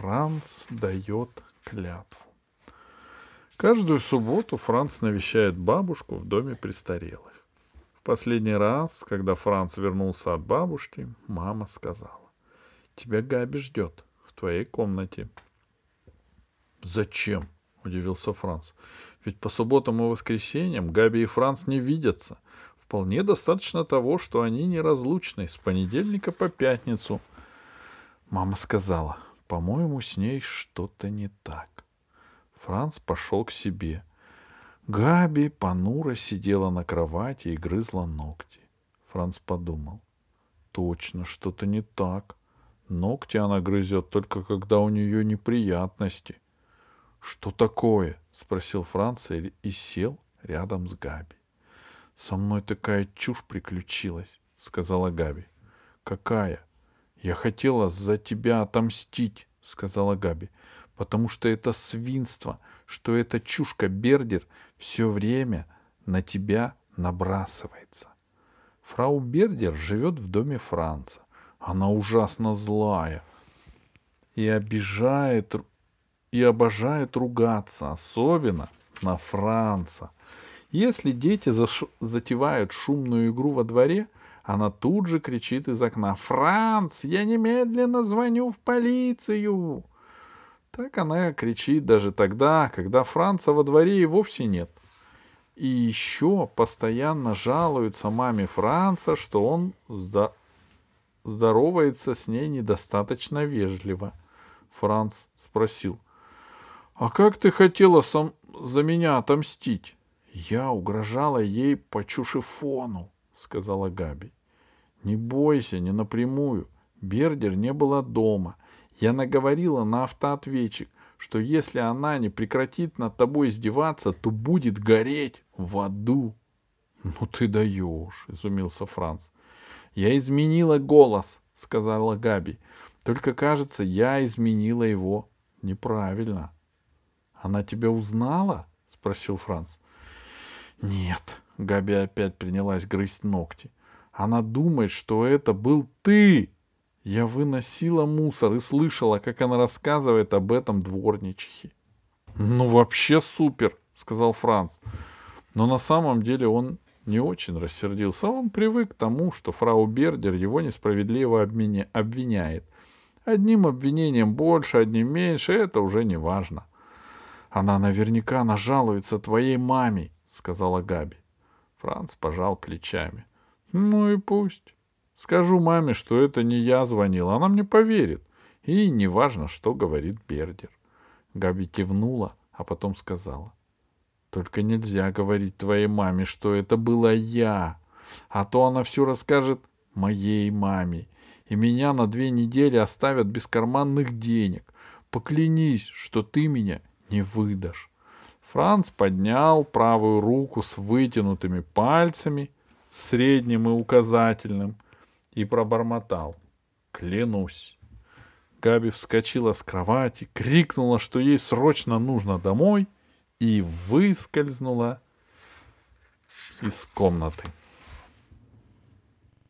Франц дает клятву. Каждую субботу Франц навещает бабушку в доме престарелых. В последний раз, когда Франц вернулся от бабушки, мама сказала, «Тебя Габи ждет в твоей комнате». «Зачем?» — удивился Франц. «Ведь по субботам и воскресеньям Габи и Франц не видятся. Вполне достаточно того, что они неразлучны с понедельника по пятницу». Мама сказала, «По-моему, с ней что-то не так». Франц пошел к себе. Габи понуро сидела на кровати и грызла ногти. Франц подумал. Точно, что-то не так. Ногти она грызет только когда у нее неприятности. Что такое? спросил Франц и, сел рядом с Габи. Со мной такая чушь приключилась, сказала Габи. Какая? Я хотела за тебя отомстить, сказала Габи потому что это свинство, что эта чушка Бердер все время на тебя набрасывается. Фрау Бердер живет в доме Франца. Она ужасно злая и обижает и обожает ругаться, особенно на Франца. Если дети затевают шумную игру во дворе, она тут же кричит из окна «Франц, я немедленно звоню в полицию!» Так она кричит даже тогда, когда Франца во дворе и вовсе нет. И еще постоянно жалуются маме Франца, что он здо... здоровается с ней недостаточно вежливо. Франц спросил, «А как ты хотела сам за меня отомстить?» «Я угрожала ей по чушифону», — сказала Габи. «Не бойся, не напрямую. Бердер не была дома. Я наговорила на автоответчик, что если она не прекратит над тобой издеваться, то будет гореть в аду. — Ну ты даешь, — изумился Франц. — Я изменила голос, — сказала Габи. Только, кажется, я изменила его неправильно. — Она тебя узнала? — спросил Франц. — Нет, — Габи опять принялась грызть ногти. — Она думает, что это был ты. Я выносила мусор и слышала, как она рассказывает об этом дворничихе. «Ну, вообще супер!» — сказал Франц. Но на самом деле он не очень рассердился. Он привык к тому, что фрау Бердер его несправедливо обменя... обвиняет. Одним обвинением больше, одним меньше — это уже не важно. «Она наверняка нажалуется твоей маме», — сказала Габи. Франц пожал плечами. «Ну и пусть». Скажу маме, что это не я звонил, она мне поверит. И не важно, что говорит Бердер. Габи кивнула, а потом сказала. Только нельзя говорить твоей маме, что это была я, а то она все расскажет моей маме, и меня на две недели оставят без карманных денег. Поклянись, что ты меня не выдашь. Франц поднял правую руку с вытянутыми пальцами, средним и указательным — и пробормотал. Клянусь. Габи вскочила с кровати, крикнула, что ей срочно нужно домой, и выскользнула из комнаты.